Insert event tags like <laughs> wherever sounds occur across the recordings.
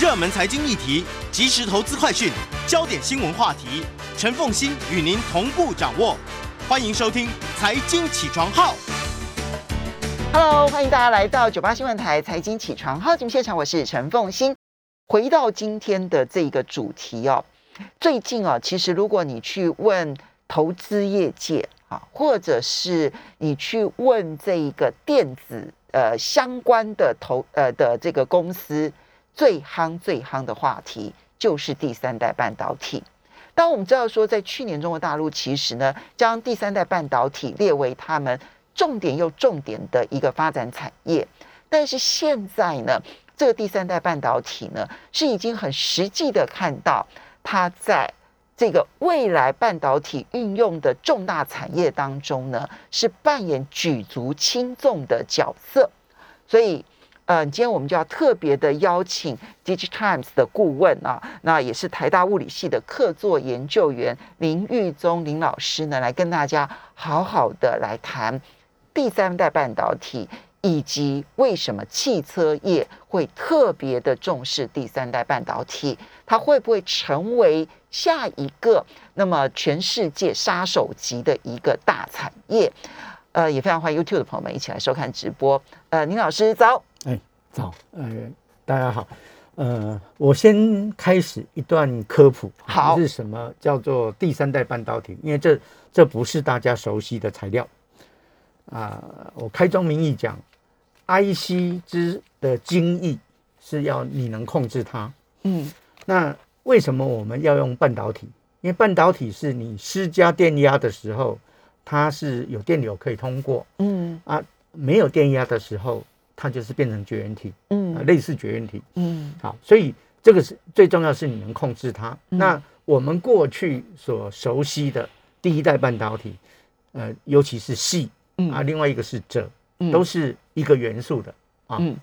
热门财经议题、即时投资快讯、焦点新闻话题，陈凤欣与您同步掌握。欢迎收听《财经起床号》。Hello，欢迎大家来到九八新闻台财经起床号节目现场，我是陈凤欣。回到今天的这一个主题哦，最近啊，其实如果你去问投资业界啊，或者是你去问这一个电子呃相关的投呃的这个公司，最夯最夯的话题就是第三代半导体。当我们知道说，在去年中国大陆其实呢，将第三代半导体列为他们重点又重点的一个发展产业，但是现在呢，这个第三代半导体呢，是已经很实际的看到它在这个未来半导体运用的重大产业当中呢，是扮演举足轻重的角色，所以。呃，今天我们就要特别的邀请 DigiTimes 的顾问啊，那也是台大物理系的客座研究员林玉宗林老师呢，来跟大家好好的来谈第三代半导体，以及为什么汽车业会特别的重视第三代半导体，它会不会成为下一个那么全世界杀手级的一个大产业？呃，也非常欢迎 YouTube 的朋友们一起来收看直播。呃，林老师早。哎，早，呃，大家好，呃，我先开始一段科普，好是什么叫做第三代半导体？因为这这不是大家熟悉的材料啊、我开宗明义讲，IC 之的精益是要你能控制它。嗯那为什么我们要用半导体？因为半导体是你施加电压的时候，它是有电流可以通过嗯啊，没有电压的时候，它就是变成绝缘体。啊，嗯类似绝缘体。嗯好，所以这个是最重要，是你能控制它。嗯那我们过去所熟悉的第一代半导体，呃，尤其是矽嗯啊，另外一个是锗，嗯都是一个元素的啊，嗯，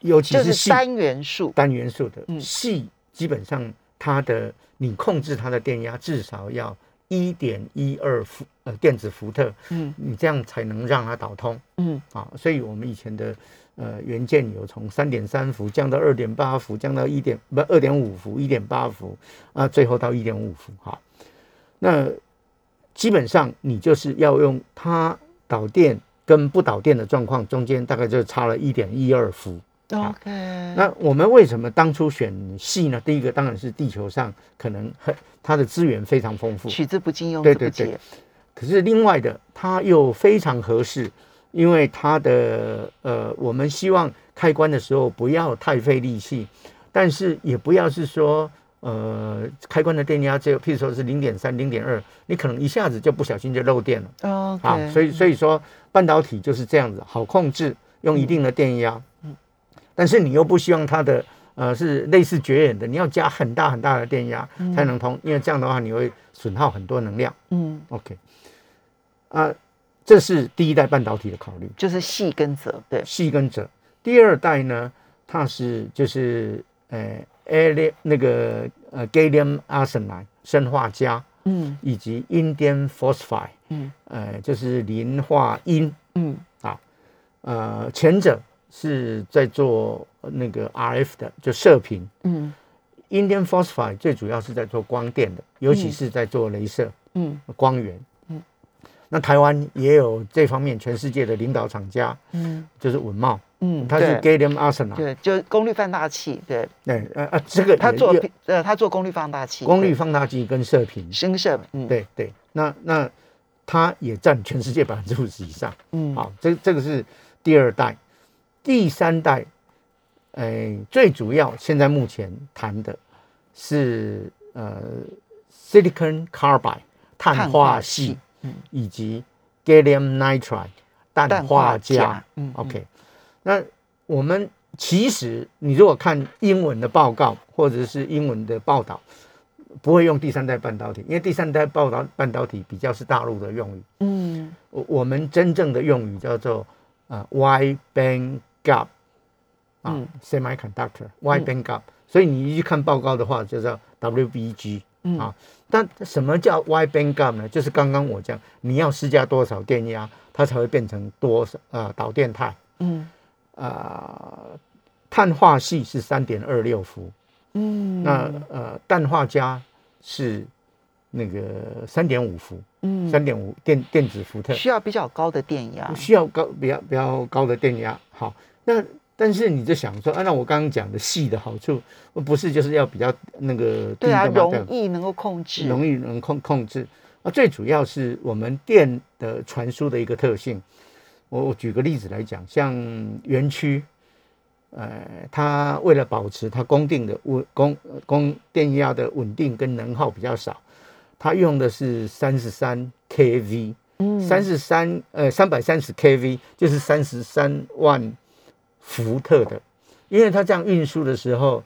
尤其就是是单元素。单元素的嗯矽，基本上它的你控制它的电压至少要一点一二伏呃电子伏特，嗯你这样才能让它导通。嗯啊，所以我们以前的呃元件有从三点三伏降到二点八伏，降到一点不二点五伏、一点八伏啊，最后到一点五伏。好，那基本上你就是要用它导电跟不导电的状况中间大概就差了一点一二伏。，OK。那我们为什么当初选系呢？第一个当然是地球上可能很它的资源非常丰富，取之不尽，用对对之不竭对。可是另外的，它又非常合适，因为它的呃，我们希望开关的时候不要太费力气，但是也不要是说呃，开关的电压只有譬如说是零点三、零点二，你可能一下子就不小心就漏电了 OK。啊。所以所以说半导体就是这样子，好控制，用一定的电压，嗯但是你又不希望它的。呃，是类似绝缘的，你要加很大很大的电压才能通，因为这样的话你会损耗很多能量。嗯，OK，啊，这是第一代半导体的考虑，就是细跟折，对，细跟锗。第二代呢，它是就是呃 a 那个呃 gallium arsenide 砷化镓嗯。以及 indium phosphide 嗯。呃就是磷化铟。嗯。啊呃前者是在做那个 RF 的，就射频。嗯。Indium phosphide 最主要是在做光电的，尤其是在做镭射。嗯。光源。嗯。那台湾也有这方面全世界的领导厂家，嗯。就是文茂，嗯，它是 Gallium Arsenide。对，就是功率放大器，对，对，呃呃，这个他做呃他做功率放大器，功率放大器跟射频，声射，嗯，，对对，那那它也占全世界百分之五十以上。嗯。好，这这个是第二代，第三代，哎，最主要现在目前谈的是呃，silicon carbide 碳碳化化系以及 gallium nitride 氮氮化化镓 OK，那我们其实你如果看英文的报告或者是英文的报道，不会用第三代半导体，因为第三代报道半导体比较是大陆的用语。嗯。我我们真正的用语叫做呃 wide band gap 啊、嗯。semiconductor wide band gap，、所以你一去看报告的话，就叫 WBG 嗯。啊。但什么叫 wide band gap 呢？就是刚刚我讲，你要施加多少电压，它才会变成多少呃导电态嗯。啊、碳化系是三点二六伏，嗯，那呃氮化镓是那个三点五伏，嗯。三点五电电子伏特，需要比较高的电压，需要高比较比较高的电压。好，那但是你就想说，按照我刚刚讲的细的好处，不是就是要比较那个对啊，容易能够控制，容易能控控制。啊，最主要是我们电的传输的一个特性。我我举个例子来讲，像园区，呃，它为了保持它供电的稳供供电压的稳定跟能耗比较少，它用的是三十三 kV，嗯。三十三呃三百三十 kV 就是三十三万伏特的，因为它这样运输的时候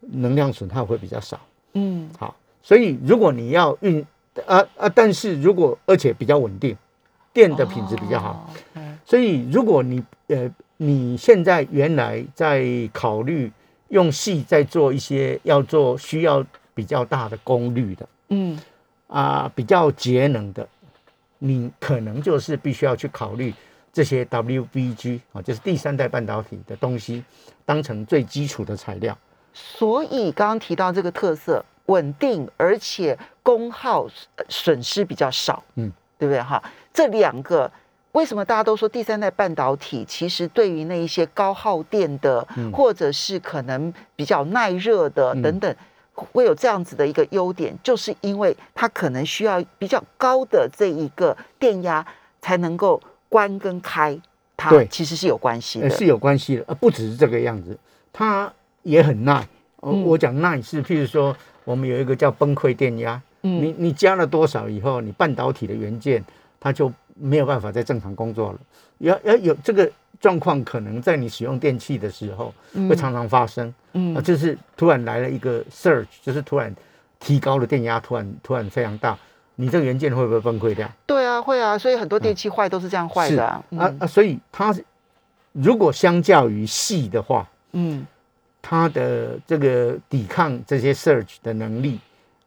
能量损耗会比较少。嗯。好，所以如果你要运啊啊，但是如果而且比较稳定，电的品质比较好，所以如果你呃你现在原来在考虑用细在做一些要做需要比较大的功率的嗯。啊、比较节能的，你可能就是必须要去考虑这些 WBG 啊，就是第三代半导体的东西，当成最基础的材料。所以刚刚提到这个特色，稳定而且功耗呃损失比较少，嗯，对不对哈？这两个为什么大家都说第三代半导体其实对于那一些高耗电的，嗯或者是可能比较耐热的嗯等等，会有这样子的一个优点，就是因为它可能需要比较高的这一个电压才能够关跟开，它对。其实是有关系的，呃是有关系的，呃，不只是这个样子，它也很耐。我、嗯。我讲耐是，譬如说，我们有一个叫崩溃电压，嗯。你你加了多少以后，你半导体的元件它就没有办法再正常工作了。要要有这个状况，可能在你使用电器的时候会常常发生。嗯。啊，就是突然来了一个 surge，就是突然提高了电压，突然突然非常大，你这个元件会不会崩溃掉？对啊，会啊，所以很多电器坏都是这样坏的啊。啊啊，所以它如果相较于细的话，嗯它的这个抵抗这些 surge 的能力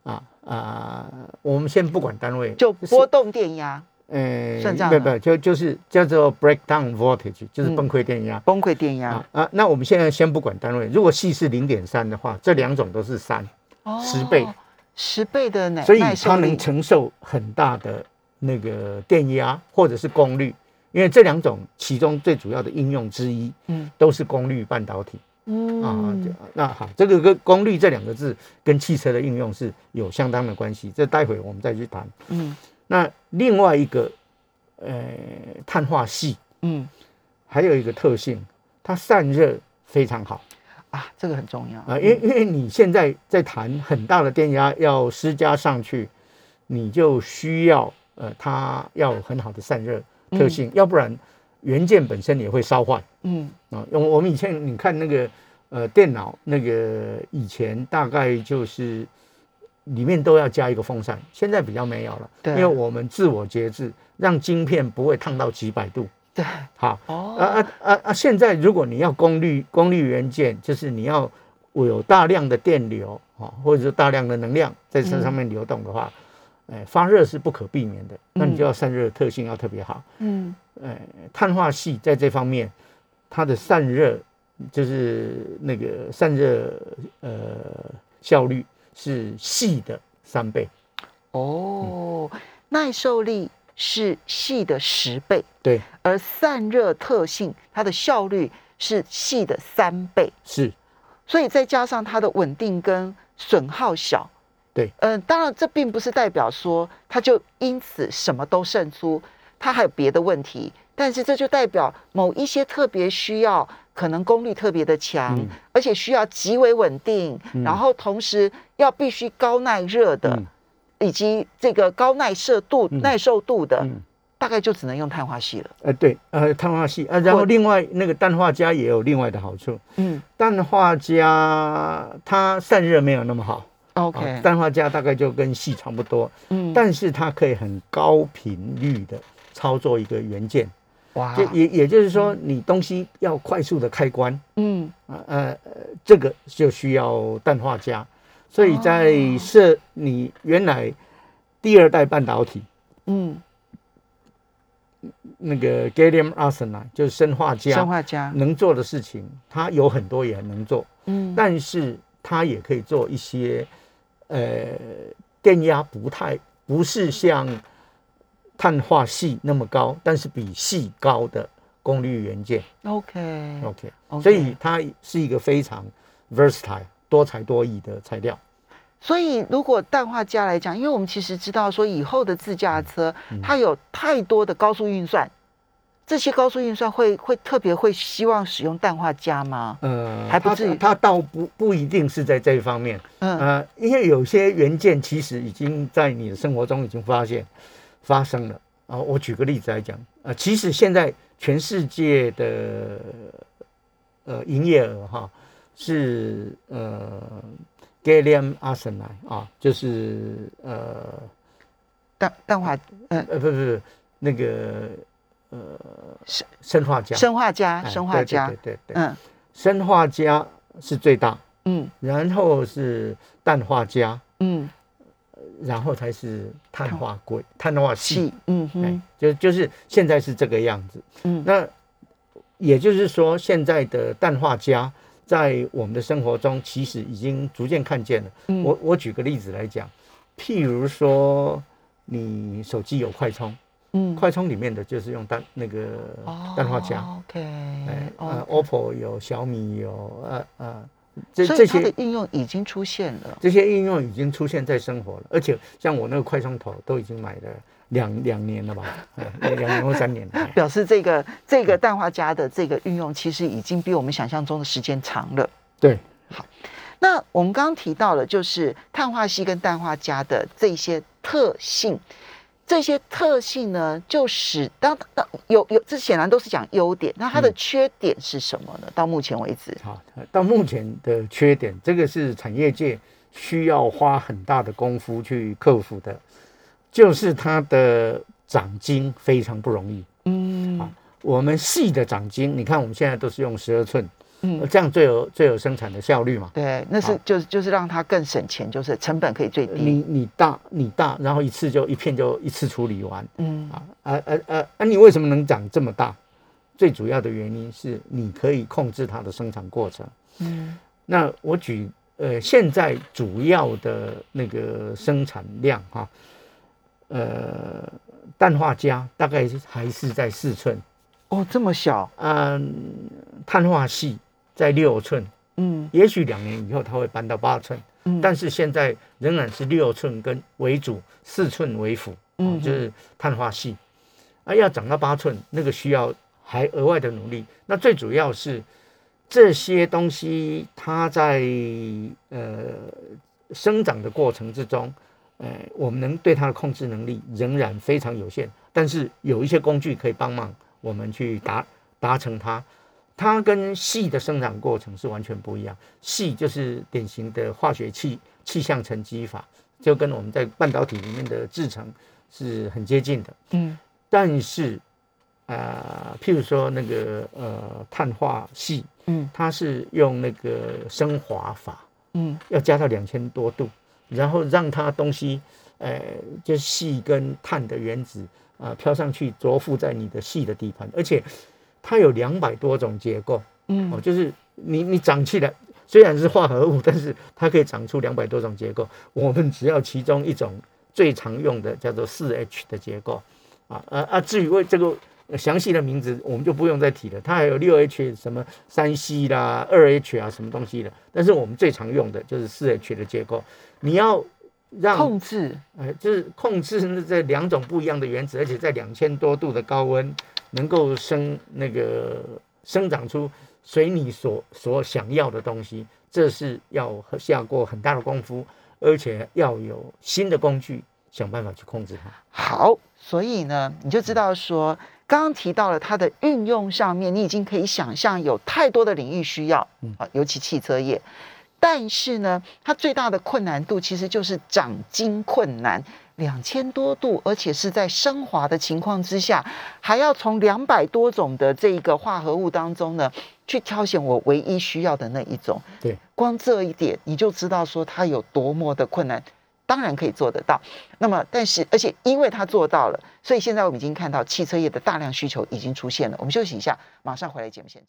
啊啊，我们先不管单位，就波动电压、呃算这样不不就就是叫做 breakdown voltage，就是嗯崩溃电压。崩溃电压啊，啊，那我们现在先不管单位，如果细是零点三的话，这两种都是三，哦十倍，十倍的耐所以它能。承受很大的那个电压或者是功率，因为这两种其中最主要的应用之一嗯都是功率半导体。啊，嗯啊那好，这个跟功率这两个字跟汽车的应用是有相当的关系，这待会我们再去谈。嗯那另外一个，呃，碳化系嗯还有一个特性，它散热非常好啊，这个很重要。啊，因为因为你现在在谈很大的电压要施加上去，你就需要呃，它要有很好的散热特性，要不然元件本身也会烧坏。嗯。啊，我我们以前你看那个呃电脑那个以前大概就是里面都要加一个风扇，现在比较没有了，对。因为我们自我节制，让晶片不会烫到几百度。对。好，哦。啊啊啊啊！现在如果你要功率功率元件，就是你要有大量的电流啊，或者是大量的能量在这上面流动的话，哎、发热是不可避免的，那你就要散热特性要特别好。嗯。呃，碳化系在这方面，它的散热就是那个散热呃效率是系的三倍。哦，耐受力是细的十倍，对，而散热特性它的效率是细的三倍，是，所以再加上它的稳定跟损耗小。对，嗯、当然这并不是代表说它就因此什么都胜出，它还有别的问题。但是这就代表某一些特别需要，可能功率特别的强，嗯。而且需要极为稳定，嗯。然后同时要必须高耐热的，嗯以及这个高耐射度、嗯。耐受度的，嗯，大概就只能用碳化系了。呃，对，呃，碳化系啊，然后另外那个氮化镓也有另外的好处，嗯。氮化镓它散热没有那么好。，OK，、啊氮化镓大概就跟细差不多，嗯，但是它可以很高频率的操作一个元件，哇，就也也就是说，你东西要快速的开关，嗯。啊呃呃，这个就需要氮化镓，所以在哦设你原来第二代半导体，嗯。那个 gallium arsenide 就是生化家，生化家，能做的事情，它有很多也能做，嗯，但是它也可以做一些，呃，电压不太不是像碳化系那么高，但是比系高的功率元件。OK，OK，OK 所以它是一个非常 versatile 多才多艺的材料。所以如果氮化镓来讲，因为我们其实知道说以后的自驾车，嗯。它有太多的高速运算，这些高速运算会会特别会希望使用氮化镓吗？呃，还不至于。它倒不不一定是在这一方面，嗯。呃，因为有些元件其实已经在你的生活中已经发现发生了。啊、我举个例子来讲，呃，其实现在全世界的呃营业额哈是呃 gallium arsenide 啊，就是呃氮氮化嗯呃不不不那个呃生生化镓，生化镓哎生化镓对，对对对，嗯。生化镓是最大。嗯。然后是氮化镓，嗯，然后才是碳化硅、碳化系，气嗯哎哼，就就是现在是这个样子。嗯。那也就是说，现在的氮化镓在我们的生活中其实已经逐渐看见了。嗯我我举个例子来讲，譬如说你手机有快充，嗯快充里面的就是用氮那个氮化镓。哦，OK，哎，呃哦，，OPPO 有，小米有，呃呃，这这些的应用已经出现了。这些应用已经出现在生活了，而且像我那个快充头都已经买了两两年了吧，哎两年或三年表示这个这个氮化镓的这个运用，其实已经比我们想象中的时间长了。对，好那我们刚刚提到了，就是碳化系跟氮化镓的这些特性，这些特性呢，就使当当有有，这显然都是讲优点。那它的嗯缺点是什么呢？到目前为止，好，到目前的缺点，这个是产业界需要花很大的功夫去克服的，就是它的长晶非常不容易。嗯啊我们细的长晶，你看我们现在都是用十二寸，嗯，这样最有最有生产的效率嘛。对，那是好就是就是让它更省钱，就是成本可以最低。你你大你大，然后一次就一片就一次处理完。嗯啊啊啊啊！啊，你为什么能长这么大？最主要的原因是你可以控制它的生产过程。嗯那我举呃，现在主要的那个生产量哈，呃，氮化镓大概还是在四寸，哦，这么小，嗯，碳化系在六寸，嗯。也许两年以后它会搬到八寸，嗯，但是现在仍然是六寸跟为主，四寸为辅，嗯嗯，就是碳化系。啊，要长到八寸，那个需要还额外的努力。那最主要是这些东西，它在呃生长的过程之中，呃，我们能对它的控制能力仍然非常有限。但是有一些工具可以帮忙我们去达达成它。它跟细的生长过程是完全不一样。细就是典型的化学气气象沉积法，就跟我们在半导体里面的制成是很接近的。嗯但是，呃，譬如说那个呃碳化系，嗯它是用那个升华法，嗯要加到两千多度，然后让它东西，呃，就细跟碳的原子啊、呃飘上去，着附在你的细的地盘，而且它有两百多种结构。嗯哦，就是你你长起来虽然是化合物，但是它可以长出两百多种结构。我们只要其中一种最常用的叫做四 H 的结构，啊啊啊！至于为这个呃详细的名字，我们就不用再提了。它还有六 H 什么三 C 啦、二 H 啊什么东西的，但是我们最常用的就是四 H 的结构。你要让控制，呃，就是控制那这两种不一样的原子，而且在两千多度的高温，能够生那个生长出随你所所想要的东西，这是要下过很大的功夫，而且要有新的工具想办法去控制它。好，所以呢，你就知道说，刚刚提到了它的运用上面，你已经可以想象有太多的领域需要嗯啊，尤其汽车业。但是呢，它最大的困难度其实就是长晶困难，两千多度，而且是在升华的情况之下，还要从两百多种的这一个化合物当中呢，去挑选我唯一需要的那一种。对，光这一点你就知道说它有多么的困难。当然可以做得到。那么，但是而且因为他做到了，所以现在我们已经看到汽车业的大量需求已经出现了。我们休息一下，马上回来节目现场。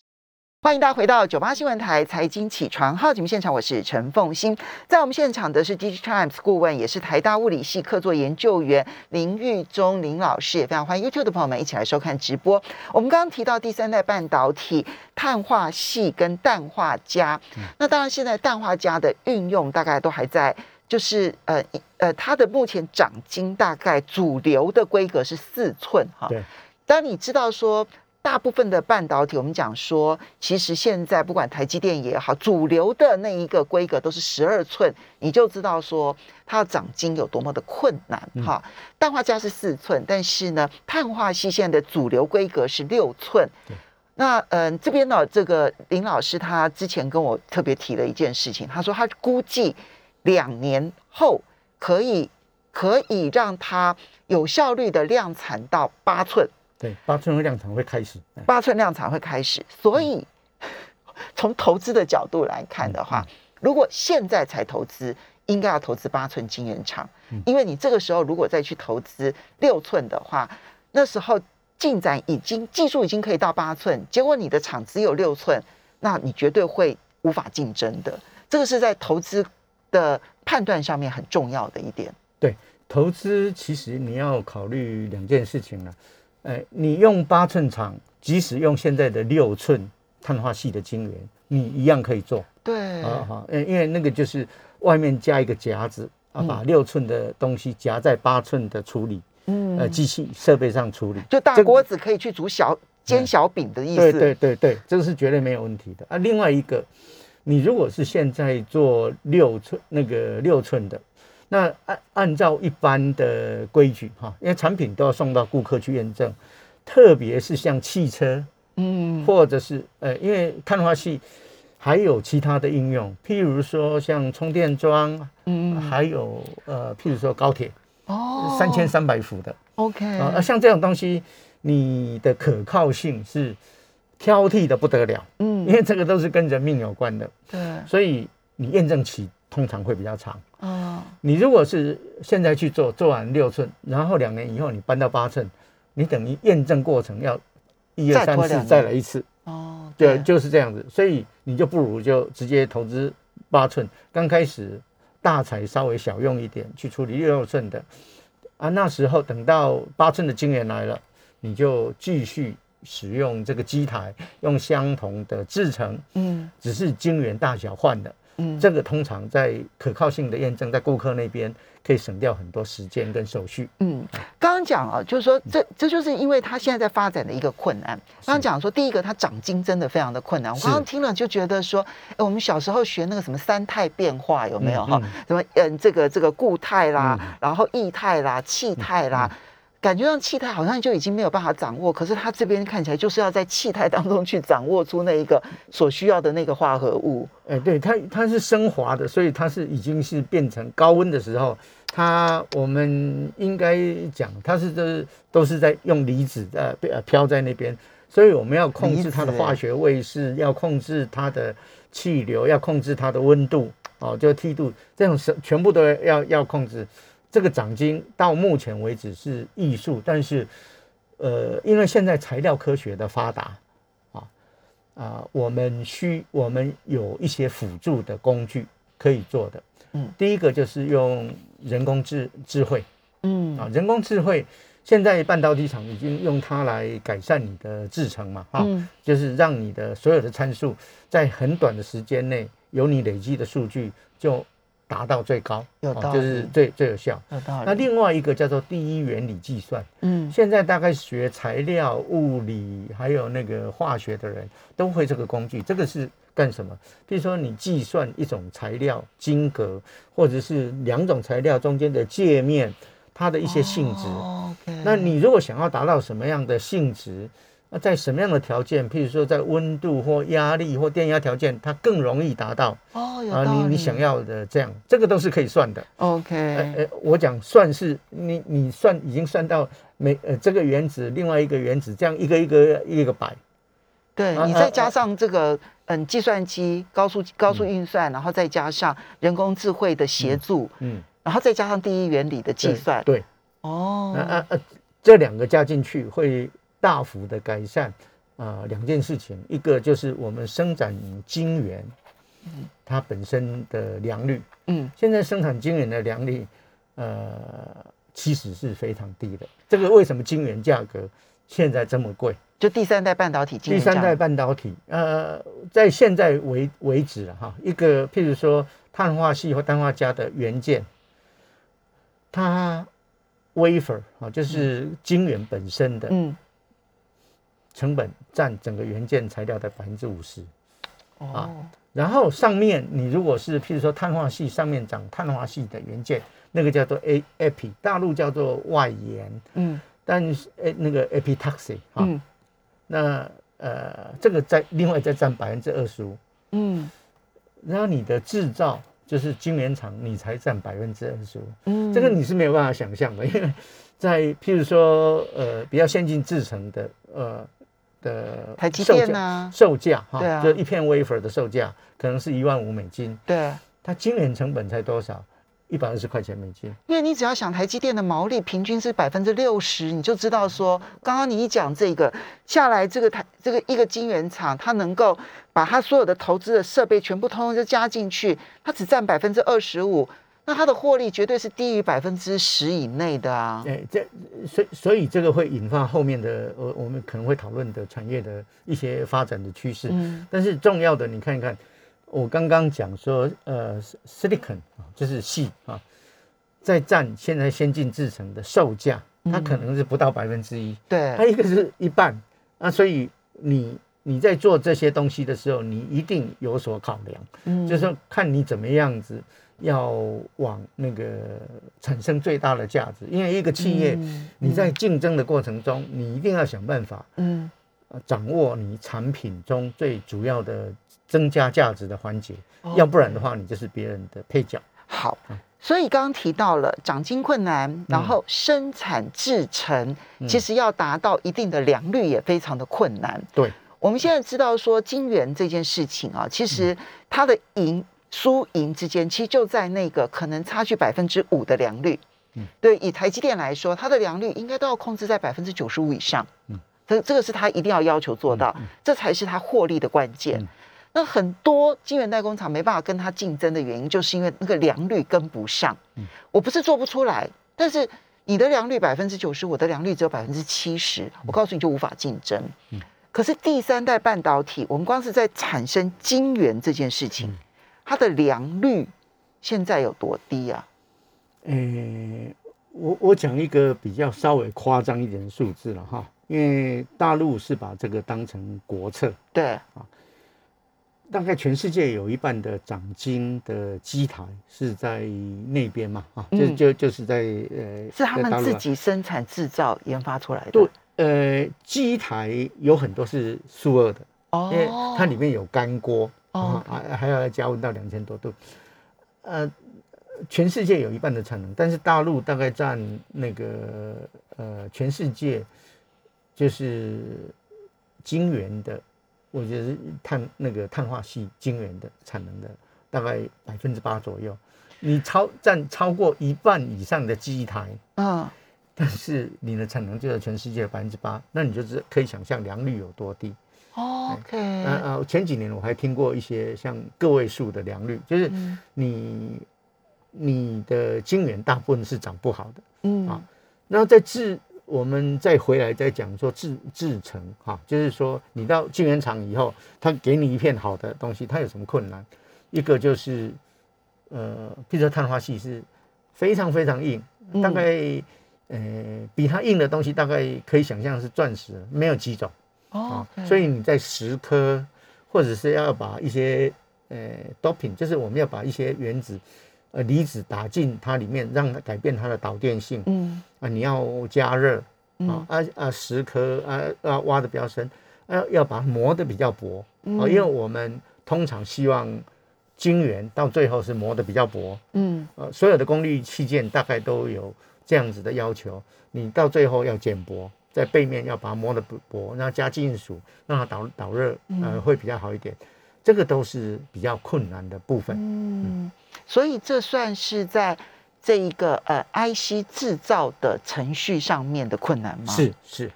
欢迎大家回到九八新闻台财经起床号节目现场，我是陈凤欣。在我们现场的是 D J Times 顾问，也是台大物理系客座研究员林玉忠林老师，也非常欢迎 YouTube 的朋友们一起来收看直播。我们刚刚提到第三代半导体碳化系跟氮化镓，那当然现在氮化镓的运用大概都还在，就是呃呃，它的目前长晶大概主流的规格是四寸哈。对。当你知道说。大部分的半导体，我们讲说，其实现在不管台积电也好，主流的那一个规格都是十二寸，你就知道说它要长晶有多么的困难哈。氮化镓是四寸，但是呢，碳化系现在的主流规格是六寸。那嗯，这边呢，这个林老师他之前跟我特别提了一件事情，他说他估计两年后可以可以让它有效率的量产到八寸。对，八寸量产会开始。八寸量产会开始，所以 <laughs> 从投资的角度来看的话，如果现在才投资，应该要投资八寸晶圆厂，因为你这个时候如果再去投资六寸的话，那时候进展已经技术已经可以到八寸，结果你的厂只有六寸，那你绝对会无法竞争的。这个是在投资的判断上面很重要的一点。对，投资其实你要考虑两件事情了。哎，你用八寸厂，即使用现在的六寸碳化系的晶圆，你一样可以做。对，啊哈，因为那个就是外面加一个夹子啊，把六寸的东西夹在八寸的处理，嗯，呃，机器设备上处理，就大锅子可以去煮小煎小饼的意思。对对对对，这个是绝对没有问题的啊。另外一个，你如果是现在做六寸那个六寸的。那按按照一般的规矩哈，因为产品都要送到顾客去验证，特别是像汽车，嗯，或者是呃，因为碳化系还有其他的应用，譬如说像充电桩，嗯，还有呃，譬如说高铁，哦，三千三百伏的，OK，啊，像这种东西，你的可靠性是挑剔的不得了，嗯，因为这个都是跟人命有关的，对，所以你验证期通常会比较长。哦，你如果是现在去做，做完六寸，然后两年以后你搬到八寸，你等于验证过程要一二三四再来一次。哦，对，就是这样子，所以你就不如就直接投资八寸，刚开始大材稍微小用一点去处理六寸的，啊，那时候等到八寸的晶圆来了，你就继续使用这个机台，用相同的制程，嗯，只是晶圆大小换了。嗯，这个通常在可靠性的验证，在顾客那边可以省掉很多时间跟手续。嗯，刚刚讲啊，就是说这这就是因为它现在在发展的一个困难。刚刚讲说，第一个它长金真的非常的困难。我刚刚听了就觉得说，哎，我们小时候学那个什么三态变化有没有哈？什么嗯，这个这个固态啦，然后液态啦，气态啦。感觉上气态好像就已经没有办法掌握，可是它这边看起来就是要在气态当中去掌握出那一个所需要的那个化合物。哎，对，它它是升华的，所以它是已经是变成高温的时候，它我们应该讲它是都是在用离子呃呃飘在那边，所以我们要控制它的化学位势，要控制它的气流，要控制它的温度哦，就梯度这种是全部都要要控制。这个长金到目前为止是艺术，但是，呃，因为现在材料科学的发达，啊啊，我们需我们有一些辅助的工具可以做的。嗯，第一个就是用人工智智慧，嗯啊，人工智慧现在半导体厂已经用它来改善你的制程嘛，哈，就是让你的所有的参数在很短的时间内有你累积的数据就。达到最高，有道理，就是最最有效。有道理。那另外一个叫做第一原理计算，嗯，现在大概学材料、物理还有那个化学的人都会这个工具。这个是干什么？比如说你计算一种材料晶格，或者是两种材料中间的界面，它的一些性质。那你如果想要达到什么样的性质？那在什么样的条件，譬如说在温度或压力或电压条件，它更容易达到哦，有啊，你你想要的这样，这个都是可以算的。OK，呃，我讲算是你你算已经算到每呃这个原子另外一个原子这样一个一个一个摆，对你再加上这个嗯计算机高速高速运算，然后再加上人工智慧的协助，嗯。然后再加上第一原理的计算，对，哦，呃呃呃，这两个加进去会大幅的改善啊、两件事情，一个就是我们生产晶圆，它本身的良率，嗯，现在生产晶圆的良率，呃，其实是非常低的。这个为什么晶圆价格现在这么贵？就第三代半导体第三代半导体，呃，在现在为为止了哈，一个譬如说碳化系或氮化镓的元件，它 wafer 啊，就是晶圆本身的嗯，成本占整个元件材料的百分之五十。哦，然后上面你如果是譬如说碳化系上面长碳化系的元件，那个叫做 A epi，大陆叫做外延，嗯。但是诶那个 epitaxy 哈，嗯。那呃这个在另外再占百分之二十五，嗯。然后你的制造就是晶圆厂，你才占百分之二十五，嗯，这个你是没有办法想象的，因为在譬如说呃比较先进制成的呃的台积售价电呐，售价哈，就一片 wafer 的售价可能是一万五美金，对。它晶圆成本才多少？一百二十块钱美金。因为你只要想台积电的毛利平均是百分之六十，你就知道说，刚刚你一讲这个下来，这个台这个一个晶圆厂，它能够把它所有的投资的设备全部通通就加进去，它只占百分之二十五，那它的获利绝对是低于百分之十以内的啊。哎，这所以所以这个会引发后面的我我们可能会讨论的产业的一些发展的趋势。嗯。但是重要的，你看一看，我刚刚讲说，呃，silicon 啊，就是细啊，在占现在先进制程的售价，它可能是不到百分之一，对。它，一个是一半啊，所以你你在做这些东西的时候，你一定有所考量，嗯。就是说看你怎么样子要往那个产生最大的价值，因为一个企业嗯你在竞争的过程中，你一定要想办法。嗯呃掌握你产品中最主要的增加价值的环节，哦要不然的话，你就是别人的配角。好。所以刚刚提到了长金困难，然后生产制成，其实要达到一定的良率也非常的困难。对，我们现在知道说金元这件事情啊，其实它的赢输赢之间，其实就在那个可能差距百分之五的良率。嗯对，以台积电来说，它的良率应该都要控制在百分之九十五以上。嗯这这个是它一定要要求做到，这才是它获利的关键。嗯那很多晶圆代工厂没办法跟它竞争的原因，就是因为那个良率跟不上。嗯我不是做不出来，但是你的良率百分之九十，我的良率只有百分之七十，我告诉你就无法竞争。嗯可是第三代半导体，我们光是在产生晶圆这件事情，嗯它的良率现在有多低啊？诶、我我讲一个比较稍微夸张一点的数字了哈，因为大陆是把这个当成国策，对，大概全世界有一半的长晶的机台是在那边嘛，啊，就嗯。就就是在呃，是他们自己生产制造研发出来的。对，呃，机台有很多是数二的，因为哦，它里面有干锅，哦啊，还还要加温到两千多度，呃，全世界有一半的产能，但是大陆大概占那个呃全世界就是晶圆的，我觉得是碳那个碳化系晶圆的产能的大概百分之八左右，你超占超过一半以上的机台。啊，但是你的产能就在全世界的百分之八，那你就是可以想象良率有多低。OK，呃呃，前几年我还听过一些像个位数的良率，就是嗯你你的晶圆大部分是长不好的。嗯啊那在制，我们再回来再讲说制制成哈、就是说你到晶圆厂以后，他给你一片好的东西，它有什么困难？一个就是呃，譬如说碳化系是非常非常硬，大嗯概、呃比它硬的东西大概可以想象是钻石，没有几种。哦啊，，所以你在蚀刻，或者是要把一些呃 doping，就是我们要把一些原子呃离子打进它里面，让它改变它的导电性。嗯。啊，你要加热啊嗯。啊啊蚀刻啊啊挖的比较深，啊要把它磨的比较薄。啊，因为我们通常希望晶圆到最后是磨的比较薄，嗯。呃，所有的功率器件大概都有这样子的要求，你到最后要减薄，在背面要把它磨得薄薄，然后加金属让它导导热，呃，会比较好一点。这个都是比较困难的部分。嗯，所以这算是在这一个呃 IC 制造的程序上面的困难吗？是是，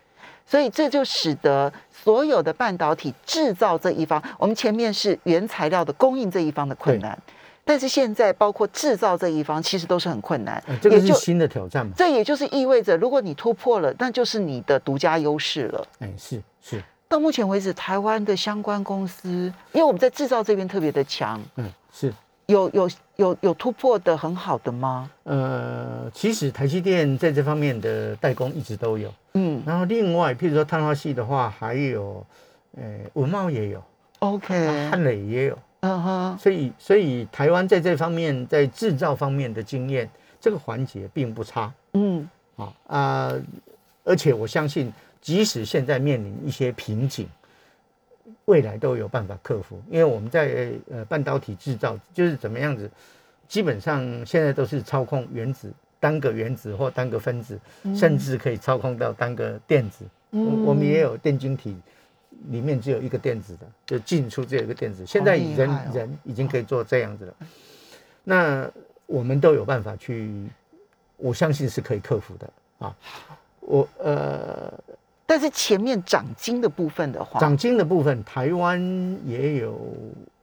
所以这就使得所有的半导体制造这一方，我们前面是原材料的供应这一方的困难，但是现在包括制造这一方，其实都是很困难。呃这个是新的挑战嘛？这也就是意味着，如果你突破了，那就是你的独家优势了。哎，是是，到目前为止，台湾的相关公司，因为我们在制造这边特别的强，嗯是。有有有有突破的很好的吗？呃，其实台积电在这方面的代工一直都有。嗯然后另外，譬如说碳化系的话，还有，呃，文茂也有，，OK，汉磊也有。嗯哼，所以，所以台湾在这方面在制造方面的经验，这个环节并不差嗯啊啊！而且我相信，即使现在面临一些瓶颈，未来都有办法克服。因为我们在呃半导体制造就是怎么样子，基本上现在都是操控原子单个原子或单个分子，甚至可以操控到单个电子。嗯我们也有电晶体，里面只有一个电子的，就进出只有一个电子。现在人、人已经可以做这样子了，那我们都有办法去，我相信是可以克服的啊。我呃，但是前面长金的部分的话，长金的部分，台湾也有，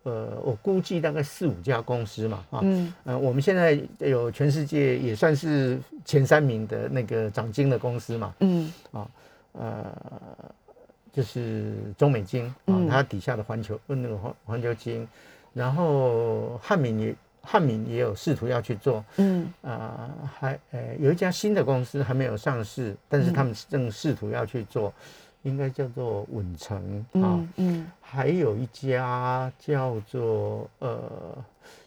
呃，我估计大概四五家公司嘛，啊，嗯呃，我们现在有全世界也算是前三名的那个长金的公司嘛，嗯啊呃，就是中美金啊嗯，它底下的环球呃那个环环球金，然后汉民也汉民也有试图要去做，嗯。啊、还呃有一家新的公司还没有上市，但是他们正试图要去做，应该叫做稳成啊，嗯嗯。还有一家叫做呃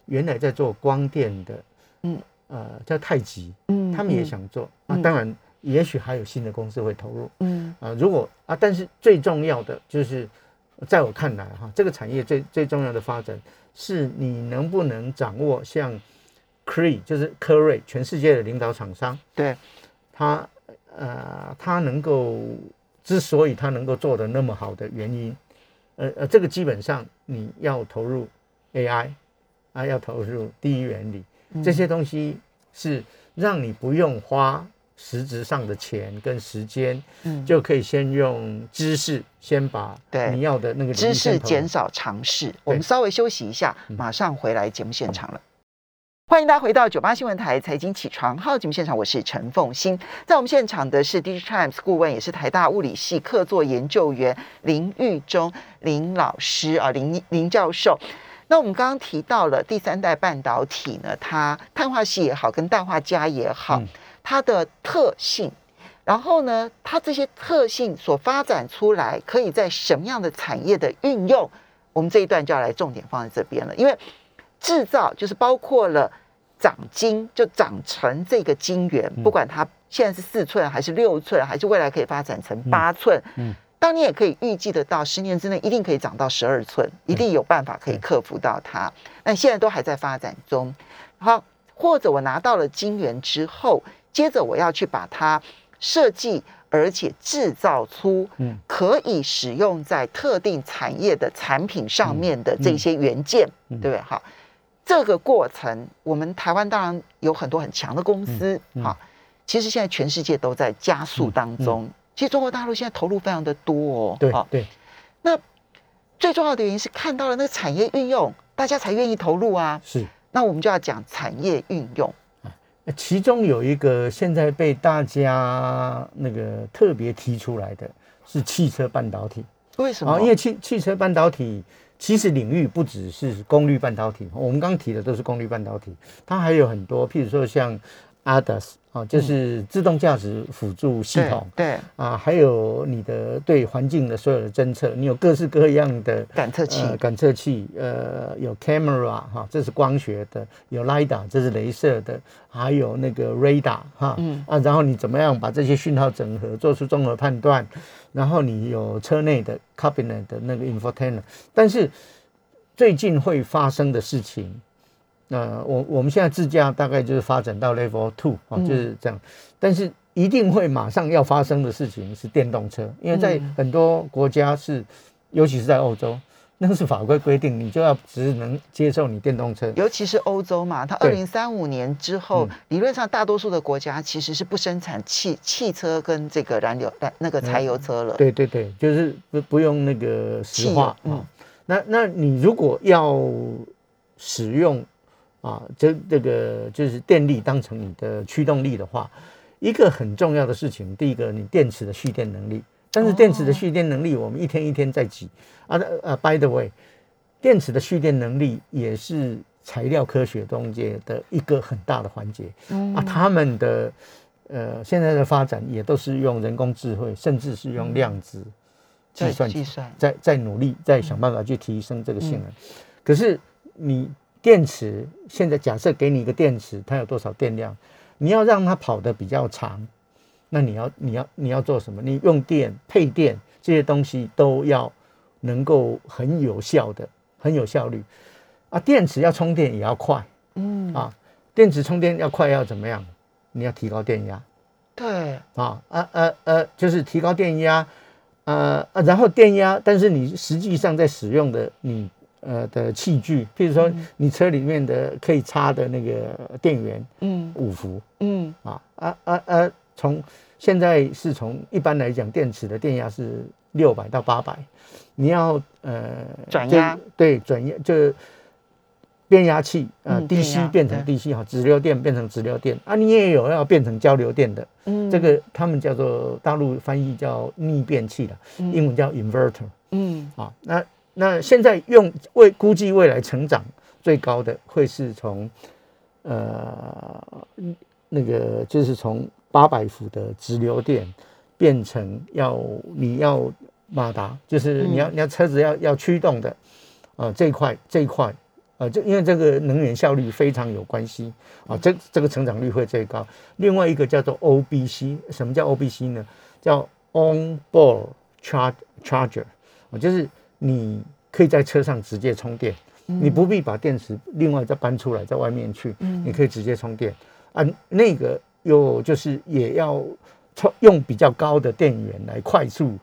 原来在做光电的，嗯。呃叫太极，嗯，他们也嗯想做啊嗯，当然也许还有新的公司会投入。嗯。啊，如果啊，但是最重要的就是，在我看来哈，这个产业最最重要的发展是你能不能掌握像 Cree，就是科瑞，全世界的领导厂商，对，他呃，他能够之所以他能够做的那么好的原因，呃呃，这个基本上你要投入 AI 啊，要投入第一原理，这些东西是让你不用花实质上的钱跟时间，嗯就可以先用知识先把对你要的那个知识减少尝试。我们稍微休息一下，嗯马上回来节目现场了。欢迎大家回到九八新闻台财经起床号节目现场，我是陈凤欣。在我们现场的是 d i g Times 顾问，也是台大物理系客座研究员林玉忠林老师啊，林林教授。那我们刚刚提到了第三代半导体呢，它碳化系也好，跟氮化镓也好，嗯它的特性，然后呢，它这些特性所发展出来，可以在什么样的产业的运用？我们这一段就要来重点放在这边了，因为制造就是包括了长晶，就长成这个晶圆，嗯。不管它现在是四寸还是六寸，还是未来可以发展成八寸，嗯。当你也可以预计得到，十年之内一定可以长到十二寸，一定有办法可以克服到它。那现在都还在发展中，好，或者我拿到了晶圆之后，接着我要去把它设计，而且制造出嗯。可以使用在特定产业的产品上面的这些元件，嗯。对不对？好，这个过程，我们台湾当然有很多很强的公司，嗯。嗯。好，其实现在全世界都在加速当中。其实中国大陆现在投入非常的多哦，好。对。那，最重要的原因是看到了那个产业运用，大家才愿意投入啊。是。那我们就要讲产业运用，呃其中有一个现在被大家那个特别提出来的是汽车半导体为什么？啊，因为汽汽车半导体其实领域不只是功率半导体，我们刚提的都是功率半导体，它还有很多，譬如说像 ADAS 啊，就是自动驾驶辅助系统。对。啊，还有你的对环境的所有的侦测，你有各式各样的感测器，呃、感测器，呃，有 camera 哈，这是光学的；有 lidar，这是镭射的；还有那个 radar 哈，嗯。啊，然后你怎么样把这些讯号整合，做出综合判断？然后你有车内的 cabinet 的那个 infotainment，但是最近会发生的事情，呃，我我们现在自驾大概就是发展到 level two 啊，嗯。就是这样，但是一定会马上要发生的事情是电动车，因为在嗯很多国家是，尤其是在欧洲，那是法规规定，你就要只能接受你电动车。尤其是欧洲嘛，它二对零三五年之后，理论上大多数的国家其实是不生产汽汽车跟这个燃油燃那个柴油车了。对对对，就是不不用那个石化啊、嗯。那那你如果要使用啊，这这个就是电力当成你的驱动力的话，一个很重要的事情，第一个你电池的蓄电能力。但是电池的哦蓄电能力，我们一天一天在挤啊啊，by the way，电池的蓄电能力也是材料科学中间的一个很大的环节。嗯啊，他们的呃现在的发展也都是用人工智慧，甚至是用量子计算计算在在努力在想办法去提升这个性嗯能。可是你电池现在假设给你一个电池，它有多少电量？你要让它跑得比较长，那你要你要你要做什么？你用电配电这些东西都要能够很有效的、很有效率啊。电池要充电也要快。嗯啊，电池充电要快要怎么样？你要提高电压对啊呃呃呃，就是提高电压，呃啊，然后电压，但是你实际上在使用的你呃的器具，譬如说你车里面的可以插的那个电源嗯。五伏嗯。啊啊啊啊，从现在是从一般来讲电池的电压是六百到八百，你要呃就转压。对转压就变压器啊、DC 变成对。DC 哈，直流电变成直流电啊，你也有要变成交流电的，嗯。这个他们叫做大陆翻译叫逆变器了，嗯。英文叫 inverter 嗯。啊。那那现在用未估计未来成长最高的会是从呃那个就是从八百伏的直流电变成要你要马达，就是你要、你要车子要要驱动的啊、这一块这一块。啊，这因为这个能源效率非常有关系啊，这这个成长率会最高。另外一个叫做 OBC，什么叫 OBC 呢？叫 On Board Charge Charger，啊，就是你可以在车上直接充电，你不必把电池另外再搬出来在外面去，你可以直接充电。啊。那个又就是也要充用比较高的电源来快速、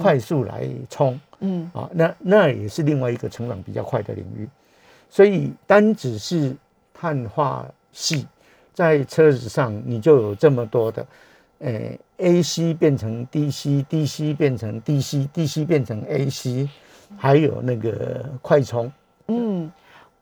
快速来充。嗯。啊，那那也是另外一个成长比较快的领域。所以单只是碳化系，在车子上你就有这么多的，呃，AC 变成 DC，DC 变成 DC，DC 变成 AC，还有那个快充，嗯，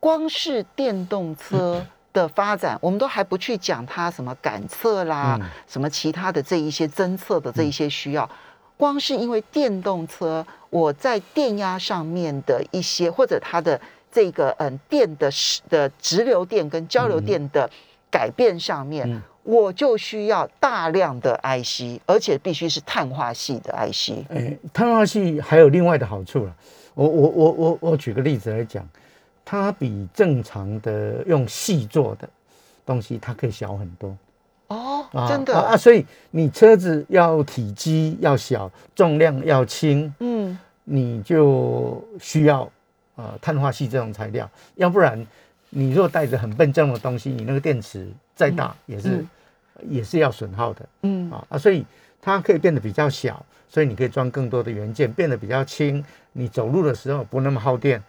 光是电动车的发展，我们都还不去讲它什么感测啦，嗯。什么其他的这一些侦测的这一些需要。光是因为电动车，我在电压上面的一些，或者它的这个嗯电的的直流电跟交流电的改变上面，嗯我就需要大量的 IC，而且必须是碳化系的 IC。哎，碳化系还有另外的好处了。我我我我我举个例子来讲，它比正常的用细做的东西，它可以小很多。哦，啊真的，啊啊！所以你车子要体积要小，重量要轻，嗯你就需要呃碳化系这种材料，要不然你若带着很笨重的东西，你那个电池再大也是、嗯也是要损耗的嗯啊啊！所以它可以变得比较小，所以你可以装更多的元件，变得比较轻，你走路的时候不那么耗电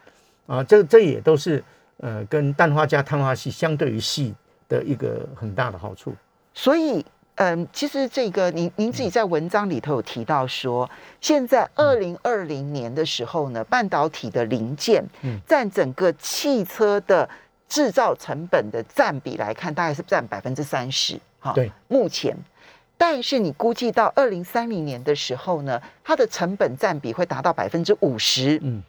啊。这这也都是呃跟氮化镓碳化系相对于系的一个很大的好处。所以，嗯，其实这个您您自己在文章里头有提到说，现在二零二零年的时候呢，半导体的零件嗯占整个汽车的制造成本的占比来看，大概是占百分之三十。哈，对，目前。但是你估计到二零三零年的时候呢，它的成本占比会达到百分之五十。嗯，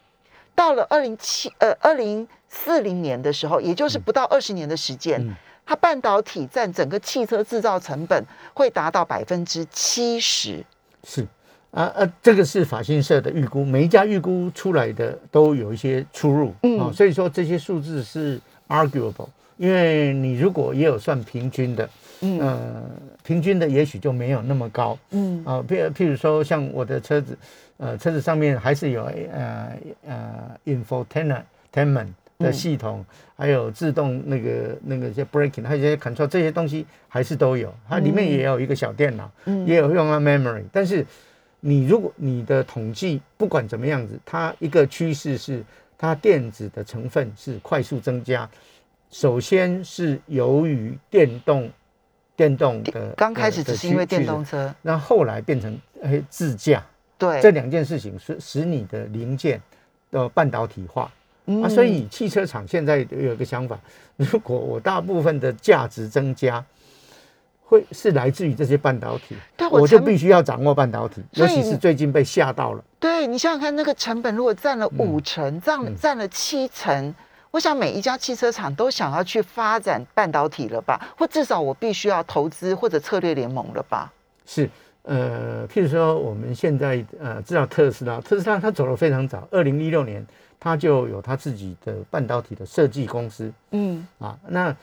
到了二零七呃二零四零年的时候，也就是不到二十年的时间，嗯它半导体占整个汽车制造成本会达到百分之七十。是啊啊，这个是法新社的预估，每一家预估出来的都有一些出入，嗯啊，所以说这些数字是 arguable，因为你如果也有算平均的，嗯呃，平均的也许就没有那么高，嗯。啊，譬譬如说像我的车子，呃，车子上面还是有呃呃 infotainment 的嗯系统，还有自动那个那个一些 braking，还有一些 control 这些东西还是都有，它里面也有一个小电脑，嗯。也有用到 memory，但是你如果你的统计不管怎么样子，它一个趋势是它电子的成分是快速增加。首先是由于电动电动的刚开始只是因为趋电动，车，那后来变成哎自驾，对。这对，两件事情是使你的零件的半导体化。嗯。啊，所以汽车厂现在有一个想法，<laughs> 如果我大部分的价值增加，会是来自于这些半导体，对我我就必须要掌握半导体，尤其是最近被吓到了。对你想想看，那个成本如果占了五成，占嗯。占了七成，我想每一家汽车厂都想要去发展半导体了吧？或至少我必须要投资或者策略联盟了吧？是，呃，譬如说我们现在呃知道特斯拉，特斯拉它走得非常早，二零一六年它就有它自己的半导体的设计公司嗯啊。那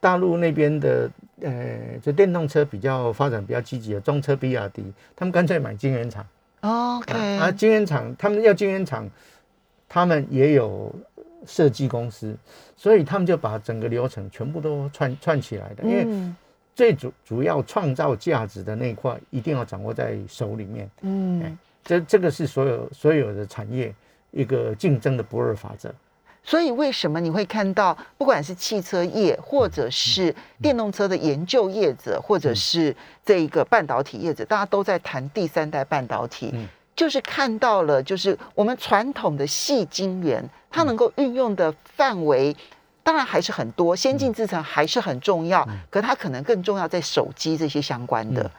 大陆那边的呃，就电动车比较发展比较积极的中车比亚迪，他们干脆买晶圆厂。，OK，啊，晶圆厂他们要晶圆厂，他们也有设计公司，所以他们就把整个流程全部都串串起来的。因为嗯最主主要创造价值的那一块，一定要掌握在手里面。嗯，这这个是所有所有的产业一个竞争的不二法则。所以为什么你会看到，不管是汽车业，或者是电动车的研究业者，或者是这一个半导体业者，大家都在谈第三代半导体，嗯就是看到了，就是我们传统的细晶圆，它能够运用的范围。当然还是很多，先进制程还是很重要，可它可能更重要在手机这些相关的。嗯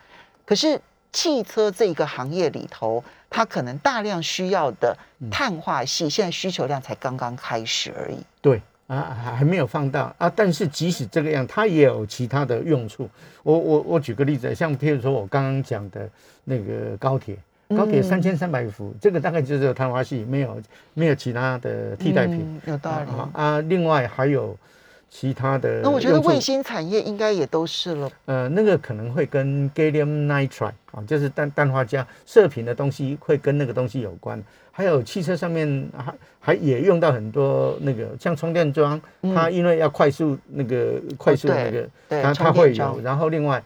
可是汽车这个行业里头，它可能大量需要的碳化系，现在需求量才刚刚开始而已。对啊，还还没有放大啊。但是即使这个样，它也有其他的用处。我我我举个例子，像譬如说我刚刚讲的那个高铁，高铁嗯三千三百伏，这个大概就是有碳化系，没有没有其他的替代品。嗯有道理。啊啊，另外还有其他的。那我觉得卫星产业应该也都是了。呃，那个可能会跟 gallium nitride 啊，就是氮氮化镓射频的东西，会跟那个东西有关。还有汽车上面还还也用到很多那个像充电桩，它因为要快速那个快速那个，它充它会有。然后另外，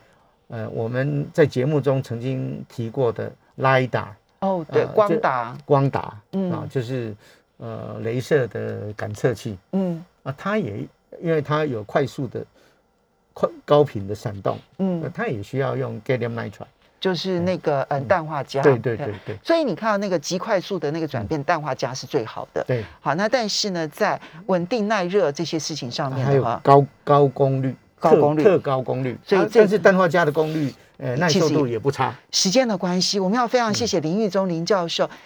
呃，我们在节目中曾经提过的 lidar 哦，对，呃这光达，光达嗯。啊，就是呃镭射的感测器。嗯。啊，它也因为它有快速的快高频的闪动，呃嗯，它也需要用 gallium nitride。就是那个嗯。氮化镓。对对对对。所以你看到那个极快速的那个转变，氮化镓是最好的。对，好，那但是呢，在稳定耐热这些事情上面还有的话，高高功率、特高功率。特高功率，所以这啊但是氮化镓的功率，呃，耐受度也不差。时间的关系，我们要非常谢谢林玉忠林教授